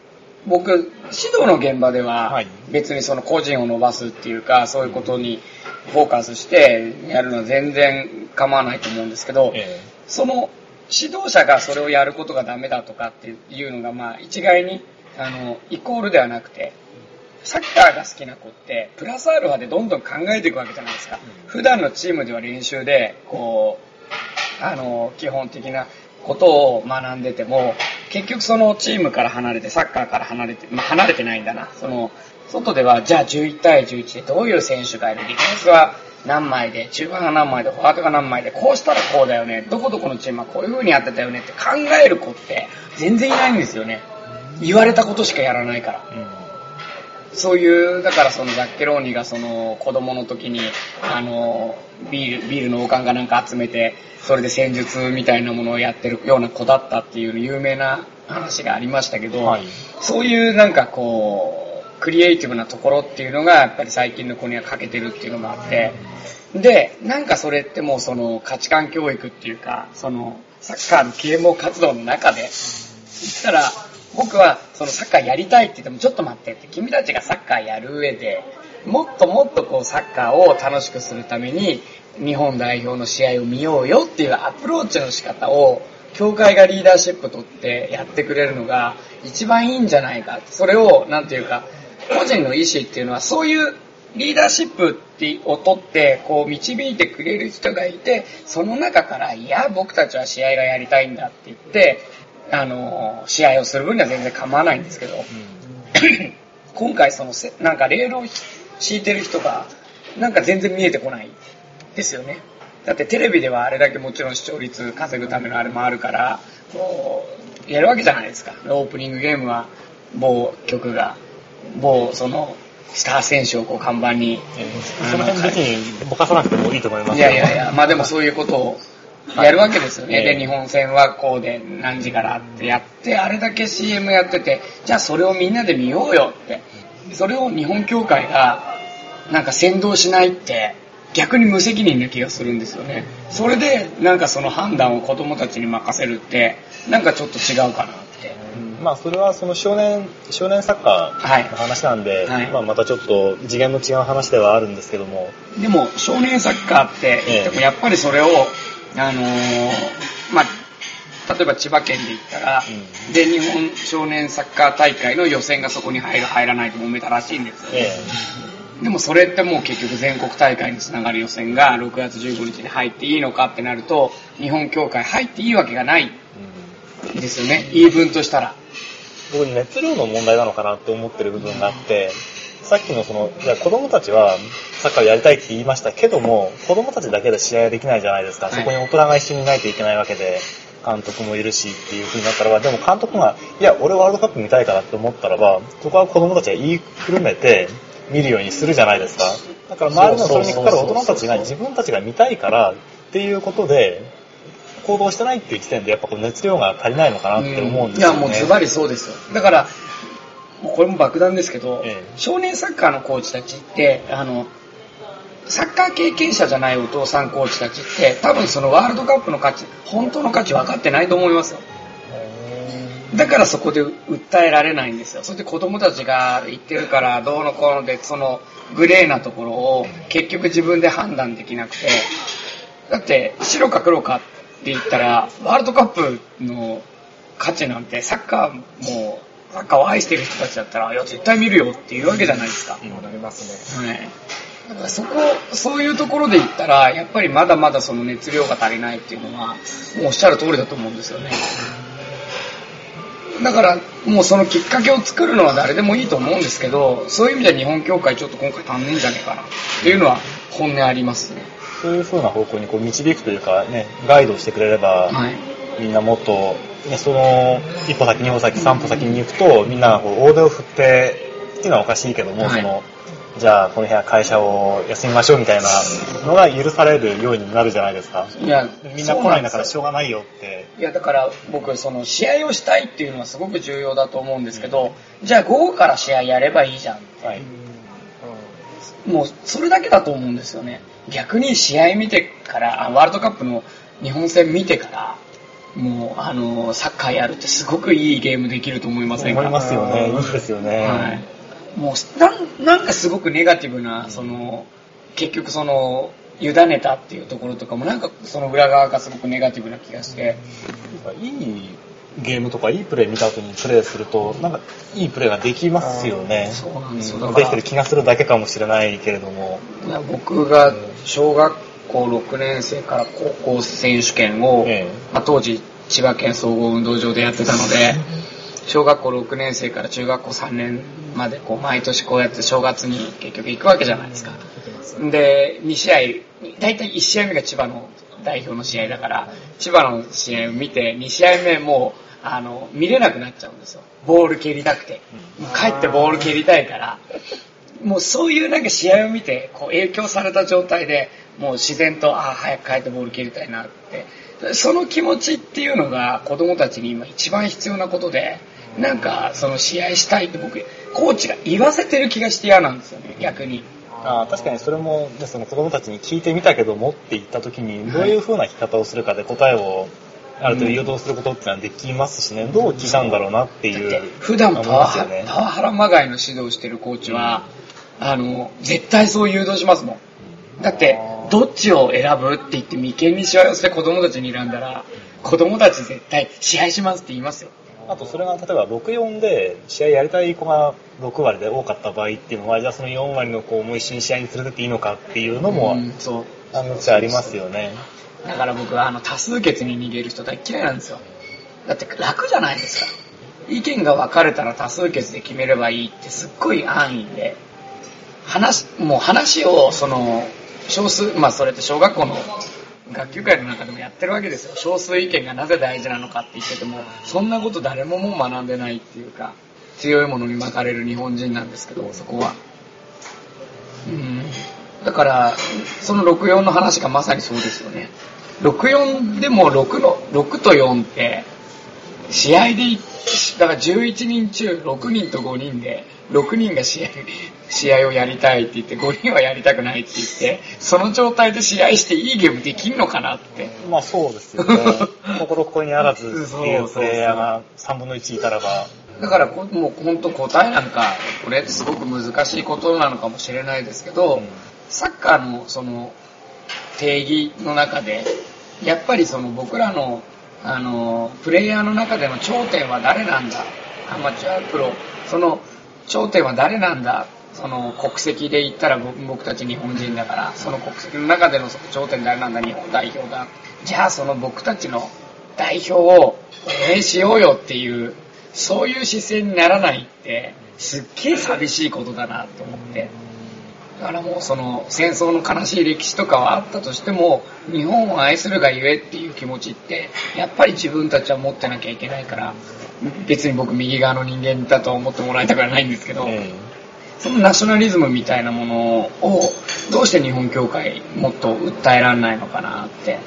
僕、指導の現場でははい、別にその個人を伸ばすっていうか、そういうことにフォーカスしてやるのは全然構わないと思うんですけど、え。その指導者がそれをやることがダメだとかっていうのが、まあ一概に、あの、イコールではなくて、サッカーが好きな子って、プラスアルファでどんどん考えていくわけじゃないですか。普段のチームでは練習で、こう、あの、基本的なことを学んでても、結局そのチームから離れて、サッカーから離れて、まあ離れてないんだな。その、外では、じゃあ11対11でどういう選手がいる？ディフェンスは何枚で、中盤が何枚で、フォワードが何枚で、こうしたらこうだよね、どこどこのチームはこういう風にやってたよねって考える子って全然いないんですよね。言われたことしかやらないから。えうんそういう、だからそのザッケローニがその子供の時に、あの、ビール、ビールの王冠かなんか集めて、それで戦術みたいなものをやってるような子だったっていう有名な話がありましたけど、はい。そういうなんかこう、クリエイティブなところっていうのがやっぱり最近の子には欠けてるっていうのがあって、で、なんかそれってもうその価値観教育っていうか、そのサッカーの啓蒙活動の中で、言ったら、僕はそのサッカーやりたいって言ってもちょっと待ってって、君たちがサッカーやる上で、もっともっとこうサッカーを楽しくするために、日本代表の試合を見ようよっていうアプローチの仕方を、協会がリーダーシップ取ってやってくれるのが一番いいんじゃないか。それを、なんていうか、個人の意思っていうのはそういうリーダーシップってを取って、こう導いてくれる人がいて、その中から、いや、僕たちは試合がやりたいんだって言って、あの、試合をする分には全然構わないんですけど、今回そのせ、なんかレールを敷いてる人が、なんか全然見えてこないですよね。だってテレビではあれだけもちろん視聴率稼ぐためのあれもあるから、こう、やるわけじゃないですか。オープニングゲームは某曲が、某その、スター選手をこう看板に、ええその辺別にぼかさなくてもいいと思いますいやいやいや、まあでもそういうことをやるわけですよね。はいで、日本戦はこうで何時からってやって、あれだけ CM やってて、じゃあそれをみんなで見ようよって。それを日本協会がなんか先導しないって逆に無責任な気がするんですよね。それでなんかその判断を子供たちに任せるって、なんかちょっと違うかなって。まあそれはその少年少年サッカーの話なんで、はいまあ、またちょっと次元の違う話ではあるんですけども、でも少年サッカーって言ってもええやっぱりそれを、あのーまあ、例えば千葉県で言ったら、うで日本少年サッカー大会の予選がそこに入る入らないと揉めたらしいんですよ、えでもそれってもう結局全国大会につながる予選が6月15日に入っていいのかってなると日本協会入っていいわけがない。ですよね。言い分としたら。僕熱量の問題なのかなって思ってる部分があって、さっきのその、いや子供たちはサッカーやりたいって言いましたけども、子供たちだけで試合はできないじゃないですか。はいそこに大人が一緒にいないといけないわけで、監督もいるしっていう風になったらば、でも監督が、いや、俺ワールドカップ見たいからって思ったらば、そこは子供たちが言いくるめて見るようにするじゃないですか。だから周りのそれにかかる大人たちが自分たちが見たいからっていうことで、行動してないっていう時点でやっぱこう熱量が足りないのかなって思うんですよね。いやもうズバリそうですよだからこれも爆弾ですけど、ええ。少年サッカーのコーチたちってあのサッカー経験者じゃないお父さんコーチたちって多分そのワールドカップの価値本当の価値分かってないと思いますよ。だからそこで訴えられないんですよ。それで子供たちが言ってるからどうのこうのでそのグレーなところを結局自分で判断できなくて。だって白か黒かって言ったらワールドカップの価値なんてサッカーもサッカーを愛してる人たちだったらいや絶対見るよっていうわけじゃないですか、なりますね。はい。だからそこ、そういうところで言ったら、やっぱりまだまだその熱量が足りないっていうのは、もうおっしゃる通りだと思うんですよね。だから、もうそのきっかけを作るのは誰でもいいと思うんですけど、そういう意味では日本協会ちょっと今回足んねえんじゃねえかなっていうのは本音ありますね。そういう風な方向にこう導くというかね、ガイドしてくれれば、はい。みんなもっと、ね、その、一歩先、二歩先、三歩先に行くと、みんながこう大手を振って、っていうのはおかしいけども、はいその、じゃあこの部屋会社を休みましょうみたいなのが許されるようになるじゃないですか。いや、みんな来ないんだからしょうがないよって。いやだから僕その試合をしたいっていうのはすごく重要だと思うんですけど、じゃあ午後から試合やればいいじゃんってはい。もうそれだけだと思うんですよね。逆に試合見てから、あワールドカップの日本戦見てから、もう、あの、サッカーやるってすごくいいゲームできると思いませんか？思いますよね。いいですよね。はい。もう、なんなんかすごくネガティブな、その、結局その、委ねたっていうところとかも、なんかその裏側がすごくネガティブな気がして、いいゲームとかいいプレー見た後にプレーすると、なんかいいプレーができますよね。そうなんですようできてる気がするだけかもしれないけれども。僕が小学校6年生から高校選手権を、ええ。まあ、当時千葉県総合運動場でやってたので小学校6年生から中学校3年までこう毎年こうやって正月に結局行くわけじゃないですか。で2試合大体1試合目が千葉の代表の試合だから千葉の試合を見て2試合目もうあの見れなくなっちゃうんですよ。ボール蹴りたくて。もう帰ってボール蹴りたいから。もうそういうなんか試合を見てこう影響された状態でもう自然とああ早く帰ってボール蹴りたいなって。その気持ちっていうのが子供たちに今一番必要なことでなんかその試合したいって僕コーチが言わせてる気がして嫌なんですよね逆に。あー確かにそれも、ね、その子供たちに聞いてみたけどもって言った時にどういう風な聞き方をするかで答えをある程度誘導することってのはできますしね、どう聞いたんだろうなっていう。普段パワハね。パワハラまがいの指導してるコーチは、あの絶対そう誘導しますもん。だってどっちを選ぶって言って眉間にしわ寄せて子供たちに選んだら子供たち絶対試合しますって言いますよ。あとそれが例えば64で試合やりたい子が6割で多かった場合っていうのはじゃあその4割の子をもう一緒に試合に連れてっていいのかっていうのも、うんそうあのうちありますよね。だから僕はあの多数決に逃げる人大嫌いなんですよ。だって楽じゃないですか。意見が分かれたら多数決で決めればいいってすっごい安易で。話もう話をその少数まあそれって小学校の学級会の中でもやってるわけですよ。少数意見がなぜ大事なのかって言っててもそんなこと誰ももう学んでないっていうか強いものに巻かれる日本人なんですけどそこは。うん。だからその64の話がまさにそうですよね。64でも6の6と4って試合でだから11人中6人と5人で6人が試合試合をやりたいって言って5人はやりたくないって言ってその状態で試合していいゲームできんのかなって。まあそうですよね。心ここにあらずっていうプレイヤーが3分の1いたらば。だからこもう本当答えなんかこれすごく難しいことなのかもしれないですけど、うん。サッカーのその定義の中でやっぱりその僕らのあのプレイヤーの中での頂点は誰なんだ？アマチュアプロ。その頂点は誰なんだ？その国籍で言ったら僕僕たち日本人だからその国籍の中でのその頂点誰なんだ日本代表だ。じゃあその僕たちの代表を応援しようよっていうそういう姿勢にならないってすっげえ寂しいことだなと思って。だからもうその戦争の悲しい歴史とかはあったとしても日本を愛するがゆえっていう気持ちってやっぱり自分たちは持ってなきゃいけないから別に僕右側の人間だと思ってもらいたくはないんですけど、え。そのナショナリズムみたいなものをどうして日本協会もっと訴えられないのかなって。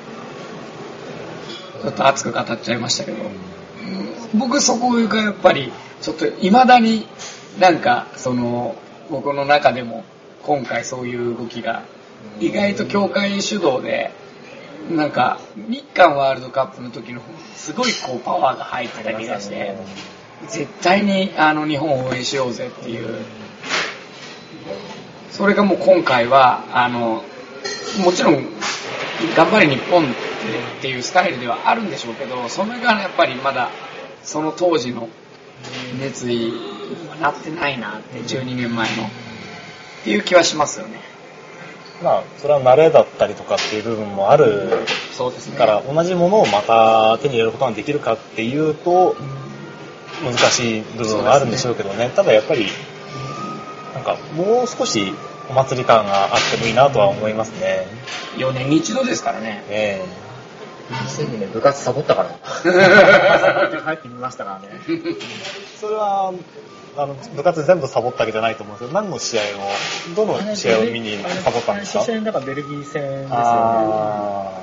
ちょっと熱く語っちゃいましたけど、僕そこがやっぱりちょっと未だになんかその僕の中でも今回そういう動きが意外と協会主導でなんか日韓ワールドカップの時のすごいこうパワーが入ってた気がして絶対にあの日本を応援しようぜっていうそれがもう今回はあのもちろん頑張れ日本っていうスタイルではあるんでしょうけどそれがやっぱりまだその当時の熱意にはなってないなって12年前のっていう気はしますよね。まあそれは慣れだったりとかっていう部分もあるそうですね。から同じものをまた手に入れることができるかっていうと難しい部分はあるんでしょうけどね。ただやっぱりなんかもう少しお祭り感があってもいいなとは思いますね。4年に一度ですからねえ2002年部活サボったから。サボって帰ってみましたからね。えそれはあの部活全部サボったわけじゃないと思うんですけど何の試合をどの試合を見にサボったんですか？初戦だからベルギー戦ですよね。あ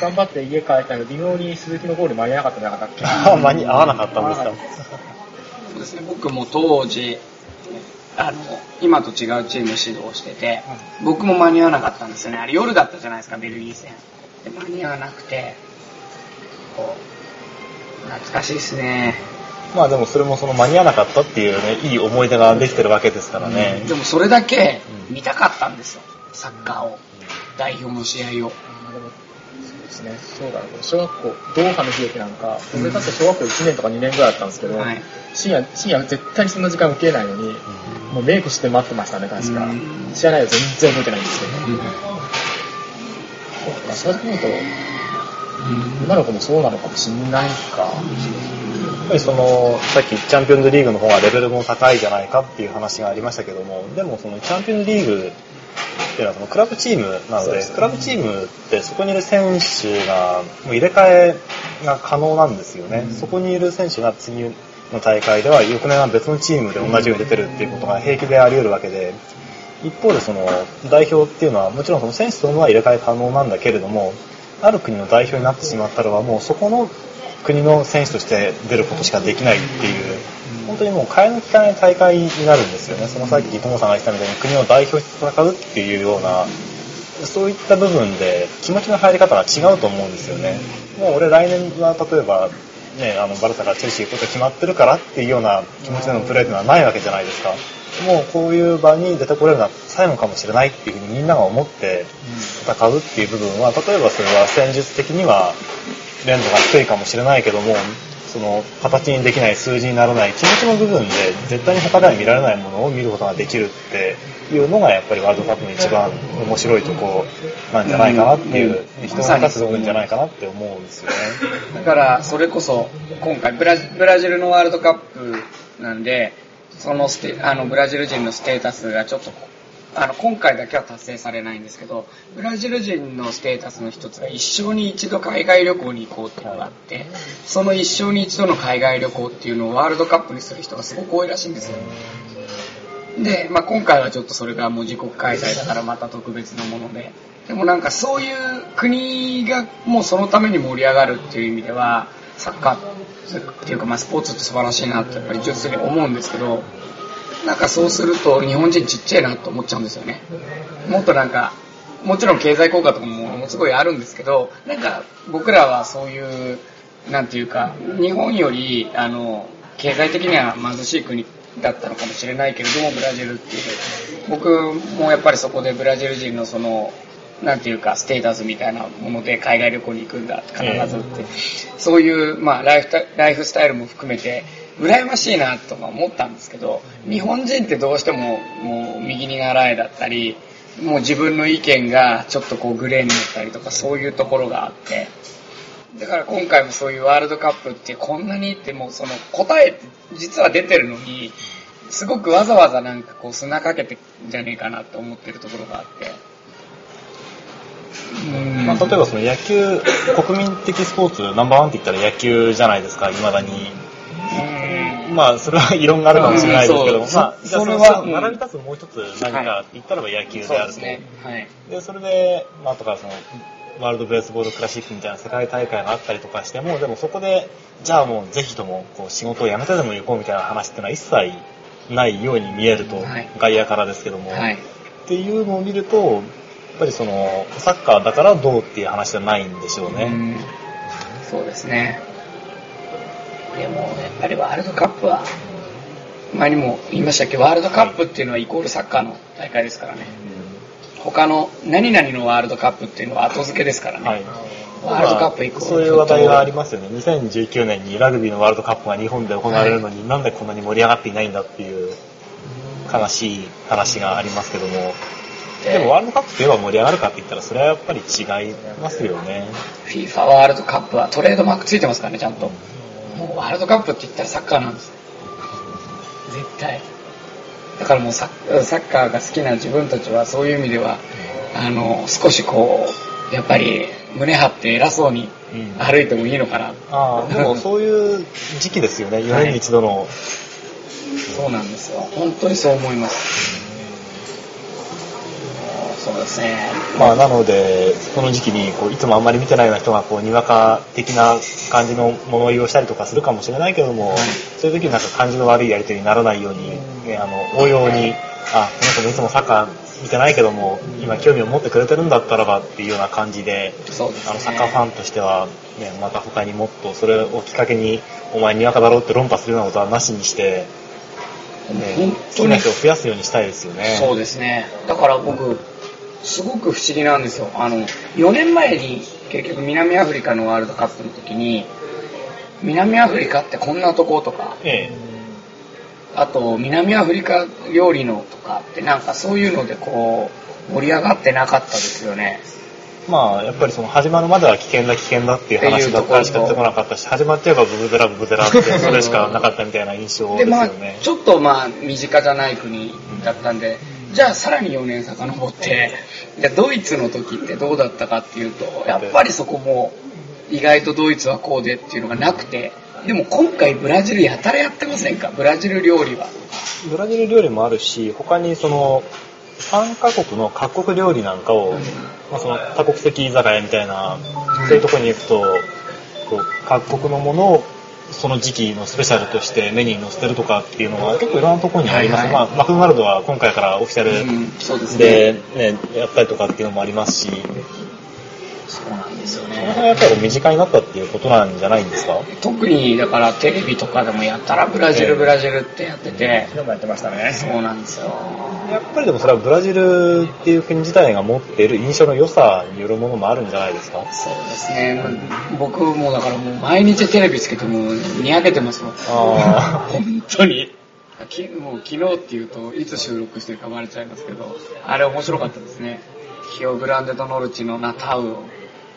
頑張って家帰ったけど、微妙に鈴木のゴール間に合わなかったんじゃなか？ったっけ間に合わなかったんですか そうですね僕も当時あの、今と違うチーム指導してて、僕も間に合わなかったんですよね。あれ夜だったじゃないですか、ベルギー戦。で間に合わなくて、こう、懐かしいですね。まあでもそれもその間に合わなかったっていうね、いい思い出ができてるわけですからね。でもそれだけ見たかったんですよ、サッカーを。代表の試合を。あですね、そうだね、小学校、ドーハの悲劇なんか、俺だって小学校1年とか2年ぐらいだったんですけど、はい深夜、深夜絶対にそんな時間受けないのに、もうメイクして待ってましたね、確か。うん試合内容全然覚えてないんですけど。そうか、そう思うと、今の子もそうなのかもしんないか。やっぱりその、さっきチャンピオンズリーグの方がレベルも高いじゃないかっていう話がありましたけども、でもそのチャンピオンズリーグっていうのはそのクラブチームなので、ねクラブチームってそこにいる選手がもう入れ替えが可能なんですよね。そこにいる選手が次の大会では翌年は別のチームで同じように出てるっていうことが平気であり得るわけで、一方でその代表っていうのはもちろんその選手というのは入れ替え可能なんだけれども、ある国の代表になってしまったらばもうそこの国の選手として出ることしかできないっていう、本当にもう替えの利かない大会になるんですよね。そのさっき友さんが言ってたみたいに国を代表して戦うっていうような、そういった部分で気持ちの入り方が違うと思うんですよね。もう俺来年は例えば、ね、あのバルサがチェルシー行くこと決まってるからっていうような気持ちでのプレーっていうのはないわけじゃないですか。もうこういう場に出てこれるのは最後かもしれないっていうふうにみんなが思って戦うっていう部分は、例えばそれは戦術的には連度が低いかもしれないけども、その形にできない数字にならない気持ちの部分で絶対に他では見られないものを見ることができるっていうのがやっぱりワールドカップの一番面白いとこなんじゃないかなっていう、人が立つ部分じゃないかなって思うんですよね。だから、それこそ、今回ブラジ、ブラジルのワールドカップなんで、そのステ、あの、ブラジル人のステータスがちょっと、あの、今回だけは達成されないんですけど、ブラジル人のステータスの一つが一生に一度海外旅行に行こうっていうのがあって、その一生に一度の海外旅行っていうのをワールドカップにする人がすごく多いらしいんですよ。で、まあ、今回はちょっとそれがもう自国開催だからまた特別なもので、でもなんかそういう国がもうそのために盛り上がるっていう意味では、サッカーっていうかまあスポーツって素晴らしいなってやっぱり純粋に思うんですけど、なんかそうすると日本人ちっちゃいなと思っちゃうんですよね。もっとなんか、もちろん経済効果とかもものすごいあるんですけど、なんか僕らはそういう、なんていうか、日本より、あの、経済的には貧しい国だったのかもしれないけれども、ブラジルっていう。僕もやっぱりそこでブラジル人のその、なんていうか、ステータスみたいなもので海外旅行に行くんだ、必ずって。そういう、まあライフタ、ライフスタイルも含めて、羨ましいなとか思ったんですけど、日本人ってどうしても、もう右に習えだったり、もう自分の意見がちょっとこうグレーになったりとかそういうところがあって、だから今回もそういうワールドカップってこんなにってもうその答えって実は出てるのに、すごくわざわざなんかこう砂かけてんじゃねえかなって思ってるところがあって。うん。まあ、例えばその野球、国民的スポーツナンバーワンって言ったら野球じゃないですか、未だに。うん。まあ、それは異論があるかもしれないですけども、うんまあ、それはは、並び立つもう一つ何かって言ったらば野球であると。そうでそれで、まあ、とかその、ワールドベースボールクラシックみたいな世界大会があったりとかしても、でもそこで、じゃあもうぜひとも、こう、仕事を辞めてでも行こうみたいな話っていうのは一切ないように見えると、はい。外野からですけども、はい。っていうのを見ると、ぱりその、サッカーだからどうっていう話じゃないんでしょうね。うんそうですね。でも、やっぱりワールドカップは、前にも言いましたっけ？ど、ワールドカップっていうのはイコールサッカーの大会ですからね。他の何々のワールドカップっていうのは後付けですからね。はい。ワールドカップイコールそういう話題がありますよね。2019年にラグビーのワールドカップが日本で行われるのに、なんでこんなに盛り上がっていないんだっていう悲しい話がありますけども。でもワールドカップといえば盛り上がるかって言ったらそれはやっぱり違いますよね。FIFA ワールドカップはトレードマークついてますからね、ちゃんと。もうワールドカップって言ったらサッカーなんです。絶対。だからもうサッサッカーが好きな自分たちはそういう意味では、あの、少しこう、やっぱり胸張って偉そうにうん歩いてもいいのかな。ああ、でもそういう時期ですよね。4年に一度の。そうなんですよ。本当にそう思います。そうですね。まあなので、この時期にこういつもあんまり見てないような人がこうにわか的な感じの物言いをしたりとかするかもしれないけども、そういう時になんか感じの悪いやり取りにならないように、ね、あの、応用に、あ、この人もいつもサッカー見てないけども、今興味を持ってくれてるんだったらばっていうような感じで、そうですねあの、サッカーファンとしては、ね、また他にもっとそれをきっかけに、お前にわかだろうって論破するようなことはなしにして、ね、本好きな人を増やすようにしたいですよね。そうですね。だから僕、すごく不思議なんですよ。あの、4年前に結局南アフリカのワールドカップの時に、南アフリカってこんなとことか、えあと南アフリカ料理のとかってなんかそういうのでこう、盛り上がってなかったですよね。えまあ、やっぱりその始まるまでは危険だ危険だっていう話ばっかりしか出てこなかったし、始まっちゃえばブブゼラブブゼラって それしかなかったみたいな印象でですまあよね。ちょっとまあ身近じゃない国だったんで、じゃあさらに4年遡って、じゃあドイツの時ってどうだったかっていうと、やっぱりそこも意外とドイツはこうでっていうのがなくて、でも今回ブラジルやたらやってませんか？ブラジル料理は。ブラジル料理もあるし、他にその、3カ国の各国料理なんかを、まあ、その多国籍居酒屋みたいな、そういうところに行くと、こう各国のものをその時期のスペシャルとしてメニューに載せてるとかっていうのが結構いろんなところにあります。はいはいまあ、マクドナルドは今回からオフィシャうんルで。ね、やったりとかっていうのもありますし、そうなんですよそのね。辺はやっぱり身近になったっていうことなんじゃないんですか？特にだからテレビとかでもやったらブラジルブラジルってやってて、昨日もやってましたね。そうなんですよ。やっぱりでもそれはブラジルっていう国自体が持っている印象の良さによるものもあるんじゃないですか？そうですね。僕もだからもう毎日テレビつけてもにやけてますもん。あ本当に。きもう昨日っていうといつ収録してるかバレちゃいますけど、あれ面白かったですね。ヒオグランデドノルチのナタウを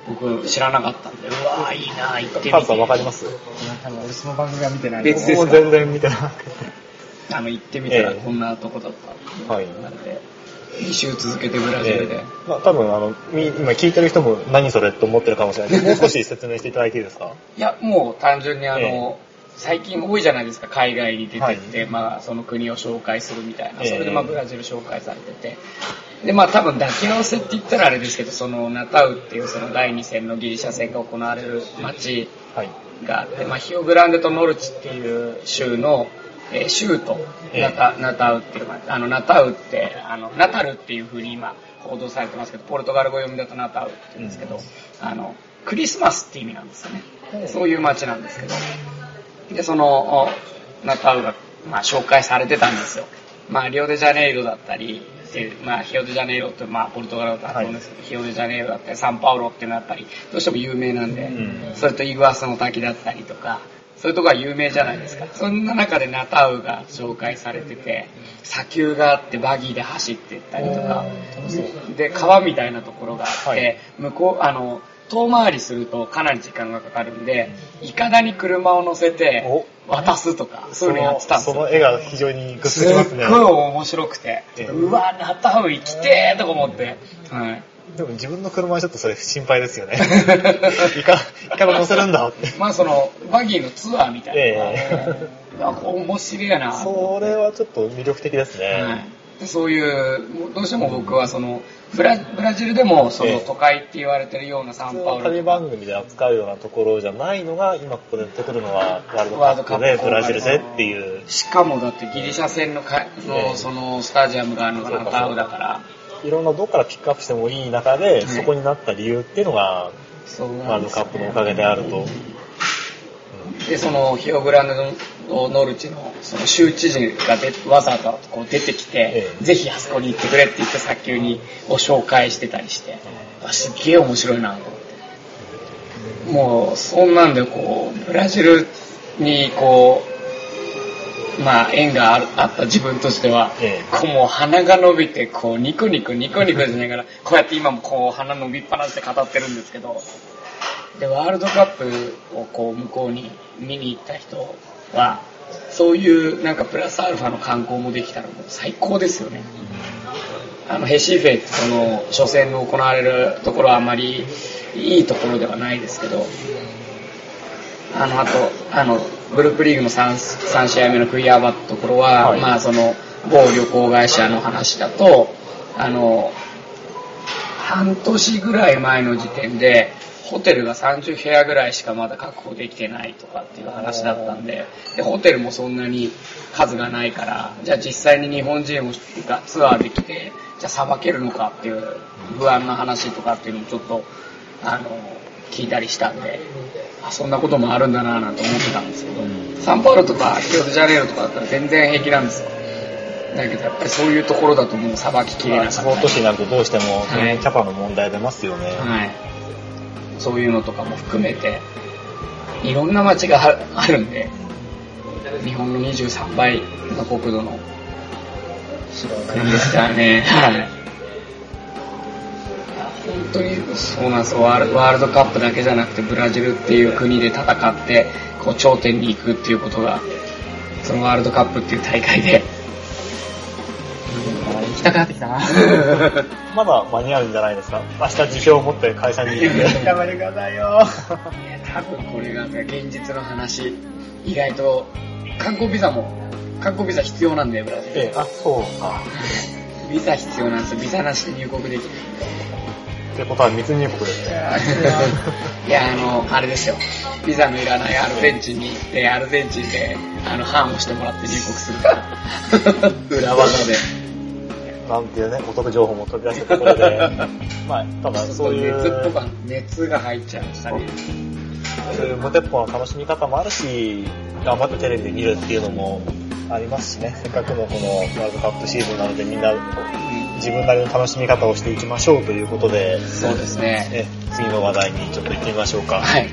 僕知らなかったんで、うわーいいな行ってみて。カズさんわかります？多分俺その番組は見てない。別ですかもう全然見てなくて。あの行ってみたらええ。こんなとこだった。はい。なんで、2週続けてブラジルで。ええ。まあ多分あの、み今聞いてる人も何それって思ってるかもしれない。けど、もう少し説明していただいていいですか？いや、もう単純にあの、え最近多いじゃないですか、海外に出てって、まあその国を紹介するみたいな。ええそれでまあブラジル紹介されてて。で、まあ多分抱き合わせって言ったらあれですけど、そのナタウっていうその第2戦のギリシャ戦が行われる街はい。があって、まあヒオグランデとノルチっていう州の、えー州とええナタ,、ナタウっていうのがあのナタウって、あの、ナタルっていう風に今報道されてますけど、ポルトガル語読みだとナタウって言うんですけど、あの、クリスマスって意味なんですよね。そういう街なんですけど。で、その、おナタウが、まあ、紹介されてたんですよ。まあ、リオデジャネイロだったり、でまあ、ヒオデジャネイロって、まあ、ポルトガルだと発音ですけど、ヒオデジャネイロだったり、サンパウロっていうのはやっぱり、どうしても有名なんで、うんそれとイグアスの滝だったりとか、そういうとこは有名じゃないですか。そんな中でナタウが紹介されてて、砂丘があってバギーで走ってったりとか、で、川みたいなところがあって、はい向こう、あの、遠回りするとかなり時間がかかるんで、いかだに車を乗せて渡すとか、そういうのやってたんですよ。その絵が非常にグッすっときますね。ごい面白くて、ええうわ、ナタウ行きてーとか思って、はい。でも自分の車はちょっとそれ心配ですよね。いか、いかが乗せるんだって。まあその、バギーのツアーみたいな。えなんか面白いなそれはちょっと魅力的ですね。はいでそういう、どうしても僕はその、ブラブラジルでもそええ。の都会って言われてるようなサンパウロ旅番組で扱うようなところじゃないのが、今ここで出てくるのはワールドカップでブラジルでっていう。しかもだってギリシャ戦のかの、ええそのスタジアムがあるのがナタウだから、いろんなどこからピックアップしてもいい中で、い。そこになった理由っていうのが、ワールドカップのおかげであると。で、そのヒオグランデのノルチのその州知事がでわざわざこう出てきて、ええ。ぜひあそこに行ってくれって言って早急にを紹介してたりして、あすっげえ面白いなと思って。もう、そんなんでこう、ブラジルにこう、まあ縁があるあった自分としては、ええ。こうもう鼻が伸びて、こうニコニコニコニコしながら、こうやって今もこう鼻伸びっぱなしで語ってるんですけど、で、ワールドカップをこう向こうに見に行った人は、そういうなんかプラスアルファの観光もできたらもう最高ですよね。あの、ヘシーフェってその初戦の行われるところはあまりいいところではないですけど、あの、あと、あの、グループリーグの 3, 3試合目のクイアバってところは、はいまあその、某旅行会社の話だと、あの、半年ぐらい前の時点で、ホテルが30部屋ぐらいしかまだ確保できてないとかっていう話だったんで、で、ホテルもそんなに数がないから、じゃあ実際に日本人がツアーできて、じゃあさばけるのかっていう不安な話とかっていうのもちょっと、あの、聞いたりしたんで、あ、そんなこともあるんだなぁなんて思ってたんですけど、サンパウロとかリオデジャネイロとかだったら全然平気なんですよ。だけどやっぱりそういうところだともうさばききれなかったり地方都市になるとどうしても、はいねキャパの問題出ますよね。はい。そういうのとかも含めて、いろんな街がああるんで、日本の23倍の国土の国ですからね。はい。本当にそうなんですよワールドカップだけじゃなくてブラジルっていう国で戦ってこう頂点に行くっていうことがそのワールドカップっていう大会で行きたくなってきたな まだ間に合うんじゃないですか？明日辞表を持って会社に行って。頑張ってくださいよ。いや、多分これが現実の話、意外と、観光ビザも、観光ビザ必要なんだよ、ブラジル。ええ、あ、そうか。ビザ必要なんですよ。ビザなしで入国できる。ってことは密入国ですね。いや、あの、あれですよ。ビザのいらないアルゼンチンに行って、アルゼンチンで、あの、ハンをしてもらって入国するから。裏技で。なんていうね、お得情報も飛び出したところで、まあ、ただそういう、熱っぽか熱が入っちゃうしたり。そういう無鉄砲の楽しみ方もあるし、頑張ってテレビで見るっていうのもありますしね、せっかくのこのワールドカップシーズンなのでみんな自分なりの楽しみ方をしていきましょうということで、そうですね。え次の話題にちょっと行ってみましょうか。はい。